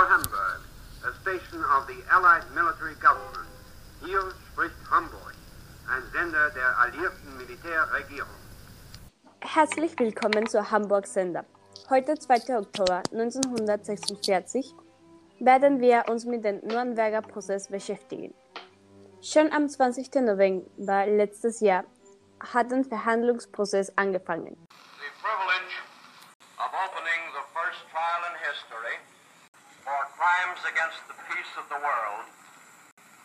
Radio Hamburg, a station of the Allied military government. Hier spricht Hamburg, ein Sender der alliierten Militärregierung. Herzlich willkommen zu Hamburg Sender. Heute, 2. Oktober 1946, werden wir uns mit dem Nürnberger Prozess beschäftigen. Schon am 20. November letztes Jahr hat der Verhandlungsprozess angefangen. Against the peace of the world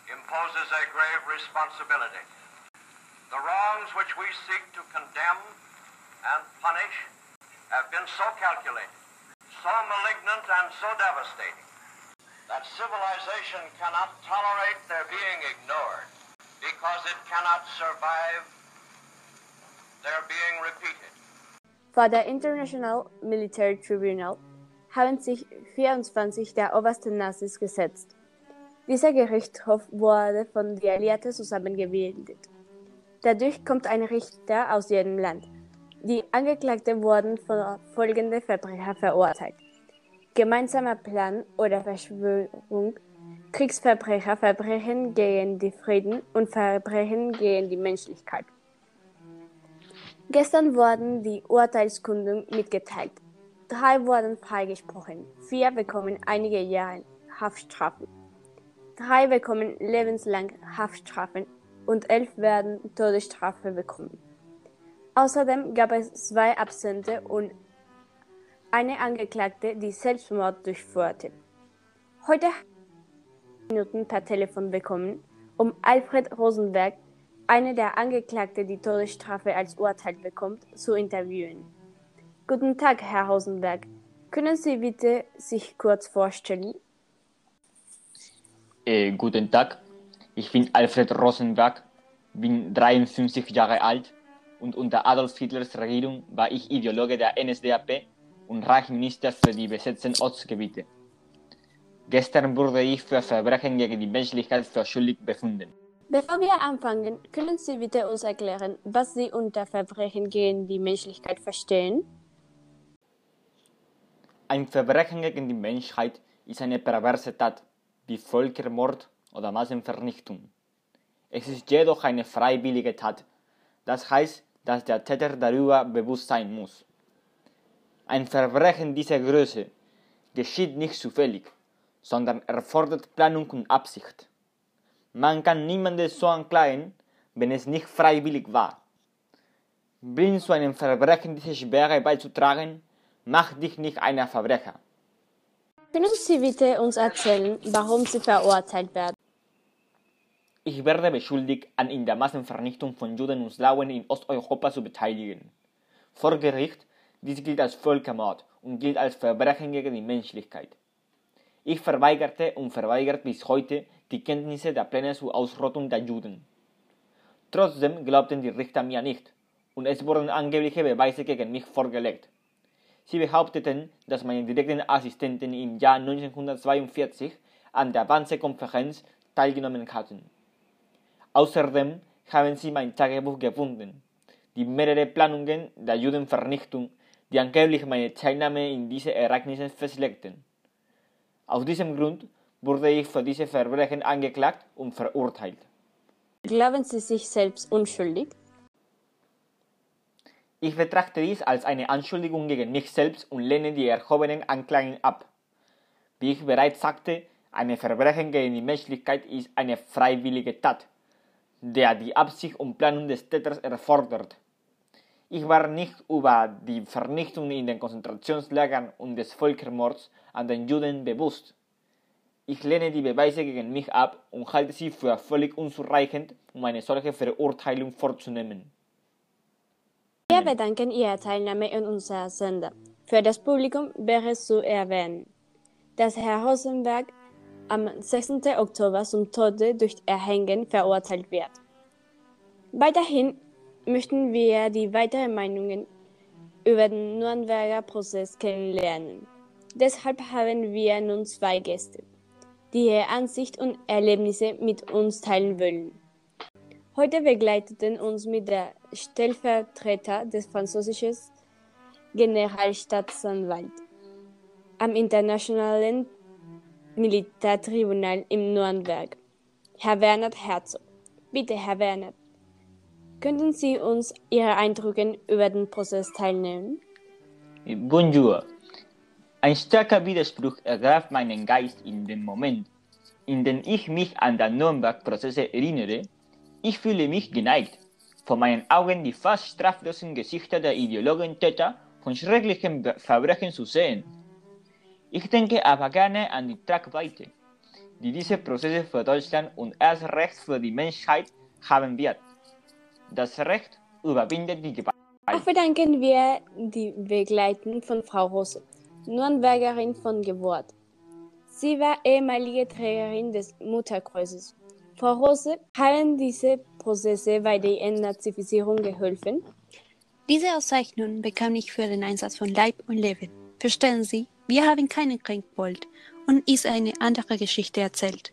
imposes a grave responsibility. The wrongs which we seek to condemn and punish have been so calculated, so malignant and so devastating that civilization cannot tolerate their being ignored because it cannot survive their being repeated. For the International Military Tribunal haben sich 24 der obersten Nazis gesetzt. Dieser Gerichtshof wurde von den Alliierten zusammengebildet. Dadurch kommt ein Richter aus jedem Land. Die Angeklagten wurden für folgende Verbrecher verurteilt. Gemeinsamer Plan oder Verschwörung, Kriegsverbrecher, Verbrechen gegen die Frieden und Verbrechen gegen die Menschlichkeit. Gestern wurden die Urteilskundungen mitgeteilt. Drei wurden freigesprochen, vier bekommen einige Jahre Haftstrafen. Drei bekommen lebenslang Haftstrafen und elf werden Todesstrafe bekommen. Außerdem gab es zwei Absente und eine Angeklagte, die Selbstmord durchführte. Heute Minuten per Telefon bekommen, um Alfred Rosenberg, eine der Angeklagten, die Todesstrafe als Urteil bekommt, zu interviewen. Guten Tag, Herr Rosenberg. Können Sie bitte sich kurz vorstellen? Äh, guten Tag, ich bin Alfred Rosenberg, bin 53 Jahre alt und unter Adolf Hitlers Regierung war ich Ideologe der NSDAP und Reichsminister für die besetzten Ostgebiete. Gestern wurde ich für Verbrechen gegen die Menschlichkeit für schuldig befunden. Bevor wir anfangen, können Sie bitte uns erklären, was Sie unter Verbrechen gegen die Menschlichkeit verstehen? Ein Verbrechen gegen die Menschheit ist eine perverse Tat, wie Völkermord oder Massenvernichtung. Es ist jedoch eine freiwillige Tat. Das heißt, dass der Täter darüber bewusst sein muss. Ein Verbrechen dieser Größe geschieht nicht zufällig, sondern erfordert Planung und Absicht. Man kann niemanden so anklagen, wenn es nicht freiwillig war. Bin zu einem Verbrechen diese Schwere beizutragen, macht dich nicht einer Verbrecher. Können Sie bitte uns erzählen, warum Sie verurteilt werden? Ich werde beschuldigt, an in der Massenvernichtung von Juden und Slawen in Osteuropa zu beteiligen. Vor Gericht, dies gilt als Völkermord und gilt als Verbrechen gegen die Menschlichkeit. Ich verweigerte und verweigert bis heute die Kenntnisse der Pläne zur Ausrottung der Juden. Trotzdem glaubten die Richter mir nicht und es wurden angebliche Beweise gegen mich vorgelegt. Sie behaupteten, dass meine direkten Assistenten im Jahr 1942 an der Wannsee-Konferenz teilgenommen hatten. Außerdem haben sie mein Tagebuch gefunden, die mehrere Planungen der Judenvernichtung, die angeblich meine Teilnahme in diese Ereignisse festlegten. Aus diesem Grund wurde ich für diese Verbrechen angeklagt und verurteilt. Glauben Sie sich selbst unschuldig? Ich betrachte dies als eine Anschuldigung gegen mich selbst und lehne die erhobenen Anklagen ab. Wie ich bereits sagte, ein Verbrechen gegen die Menschlichkeit ist eine freiwillige Tat, der die Absicht und Planung des Täters erfordert. Ich war nicht über die Vernichtung in den Konzentrationslagern und des Völkermords an den Juden bewusst. Ich lehne die Beweise gegen mich ab und halte sie für völlig unzureichend, um eine solche Verurteilung vorzunehmen. Wir bedanken Ihre Teilnahme in unserer Sender. Für das Publikum wäre es zu erwähnen, dass Herr Rosenberg am 6. Oktober zum Tode durch Erhängen verurteilt wird. Weiterhin möchten wir die weiteren Meinungen über den Nürnberger Prozess kennenlernen. Deshalb haben wir nun zwei Gäste, die ihre Ansicht und Erlebnisse mit uns teilen wollen. Heute begleiteten uns mit der Stellvertreter des französischen Generalstaatsanwalts am Internationalen Militärtribunal in Nürnberg. Herr Werner Herzog. Bitte, Herr Werner, könnten Sie uns Ihre Eindrücke über den Prozess teilnehmen? Bonjour. Ein starker Widerspruch ergreift meinen Geist in dem Moment, in dem ich mich an den Nürnberg-Prozesse erinnere. Ich fühle mich geneigt, vor meinen Augen die fast straflosen Gesichter der Ideologen Täter von schrecklichen Verbrechen zu sehen. Ich denke aber gerne an die Tragweite, die diese Prozesse für Deutschland und erst recht für die Menschheit haben wird. Das Recht überwindet die Gewalt. Auch verdanken wir die Begleitung von Frau Rose, Nürnbergerin von Geburt. Sie war ehemalige Trägerin des Mutterkreuzes. Frau Rose, haben diese Prozesse bei der Entnazifizierung geholfen? Diese Auszeichnung bekam ich für den Einsatz von Leib und Leben. Verstehen Sie, wir haben keinen Krieg gewollt und ist eine andere Geschichte erzählt.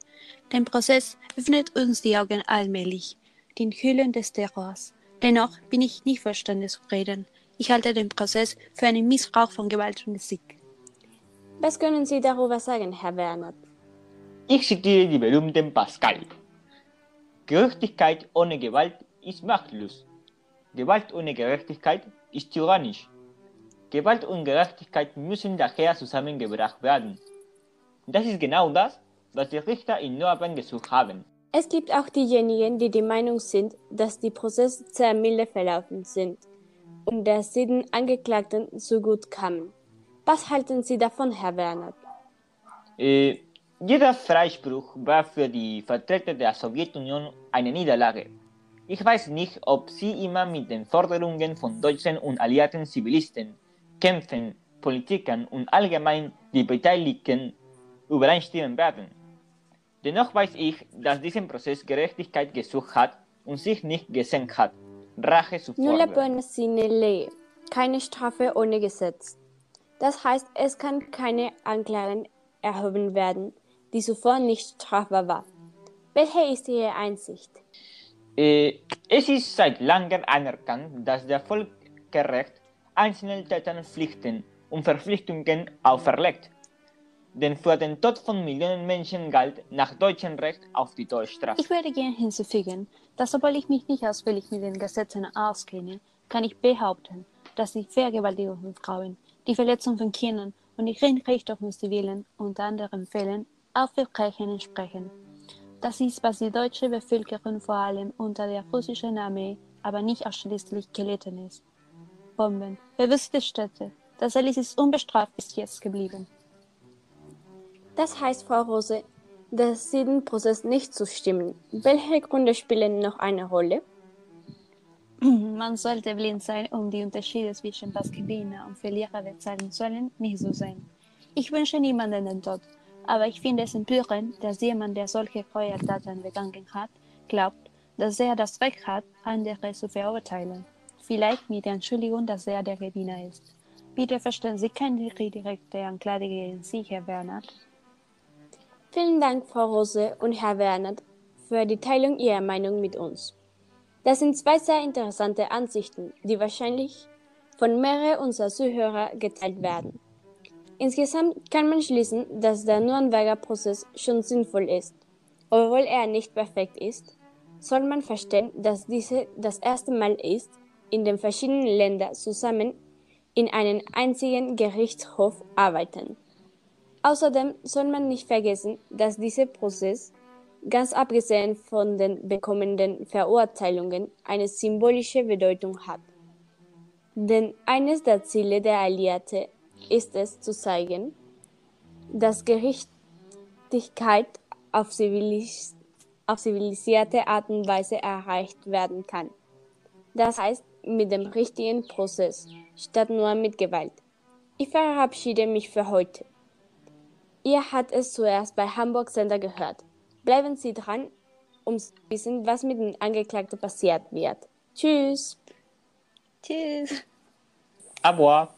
Der Prozess öffnet uns die Augen allmählich, den Hüllen des Terrors. Dennoch bin ich nicht verstanden zu reden. Ich halte den Prozess für einen Missbrauch von Gewalt und Sieg. Was können Sie darüber sagen, Herr Werner? Ich zitiere die berühmten Pascal. Gerechtigkeit ohne Gewalt ist machtlos. Gewalt ohne Gerechtigkeit ist tyrannisch. Gewalt und Gerechtigkeit müssen daher zusammengebracht werden. Das ist genau das, was die Richter in Nürnberg gesucht haben. Es gibt auch diejenigen, die der Meinung sind, dass die Prozesse sehr milde verlaufen sind und dass sie den Angeklagten so gut kamen. Was halten Sie davon, Herr Werner? Äh, jeder Freispruch war für die Vertreter der Sowjetunion eine Niederlage. Ich weiß nicht, ob sie immer mit den Forderungen von deutschen und alliierten Zivilisten, Kämpfen, Politikern und allgemein die Beteiligten übereinstimmen werden. Dennoch weiß ich, dass dieser Prozess Gerechtigkeit gesucht hat und sich nicht gesenkt hat, Rache zu Nulla pena sine lege. Keine Strafe ohne Gesetz. Das heißt, es kann keine Anklage erhoben werden, die zuvor nicht strafbar war. Welche ist Ihre Einsicht? Äh, es ist seit langem anerkannt, dass der Völkerrecht einzelnen Tätern Pflichten und Verpflichtungen auferlegt. Denn für den Tod von Millionen Menschen galt nach deutschem Recht auf die Todesstrafe. Ich würde gerne hinzufügen, dass obwohl ich mich nicht ausführlich mit den Gesetzen auskenne, kann ich behaupten, dass die Vergewaltigung von Frauen, die Verletzung von Kindern und die Rechte von Zivilen unter anderen Fällen auch Verbrechen entsprechen. Das ist, was die deutsche Bevölkerung vor allem unter der russischen Armee, aber nicht ausschließlich gelitten ist. Bomben, verwüstete Städte, das alles ist unbestraft bis jetzt geblieben. Das heißt, Frau Rose, dass Sie dem Prozess nicht zustimmen. Welche Gründe spielen noch eine Rolle? Man sollte blind sein, um die Unterschiede zwischen was Gewinner und Verlierer bezahlen sollen, nicht so sein. Ich wünsche niemanden den Tod, aber ich finde es empörend, dass jemand, der solche Gräueltaten begangen hat, glaubt, dass er das Recht hat, andere zu verurteilen. Vielleicht mit der Entschuldigung, dass er der Gewinner ist. Bitte verstehen Sie keine direkte Anklage gegen Sie, Herr Bernhard. Vielen Dank, Frau Rose und Herr Werner, für die Teilung Ihrer Meinung mit uns. Das sind zwei sehr interessante Ansichten, die wahrscheinlich von mehreren unserer Zuhörer geteilt werden. Insgesamt kann man schließen, dass der Nürnberger Prozess schon sinnvoll ist. Obwohl er nicht perfekt ist, soll man verstehen, dass diese das erste Mal ist, in den verschiedenen Ländern zusammen in einem einzigen Gerichtshof arbeiten. Außerdem soll man nicht vergessen, dass dieser Prozess, ganz abgesehen von den bekommenen Verurteilungen, eine symbolische Bedeutung hat. Denn eines der Ziele der Alliierten ist es zu zeigen, dass Gerechtigkeit auf, zivilis auf zivilisierte Art und Weise erreicht werden kann. Das heißt, mit dem richtigen Prozess, statt nur mit Gewalt. Ich verabschiede mich für heute. Ihr habt es zuerst bei Hamburg Sender gehört. Bleiben Sie dran, um zu wissen, was mit den Angeklagten passiert wird. Tschüss. Tschüss. Au revoir.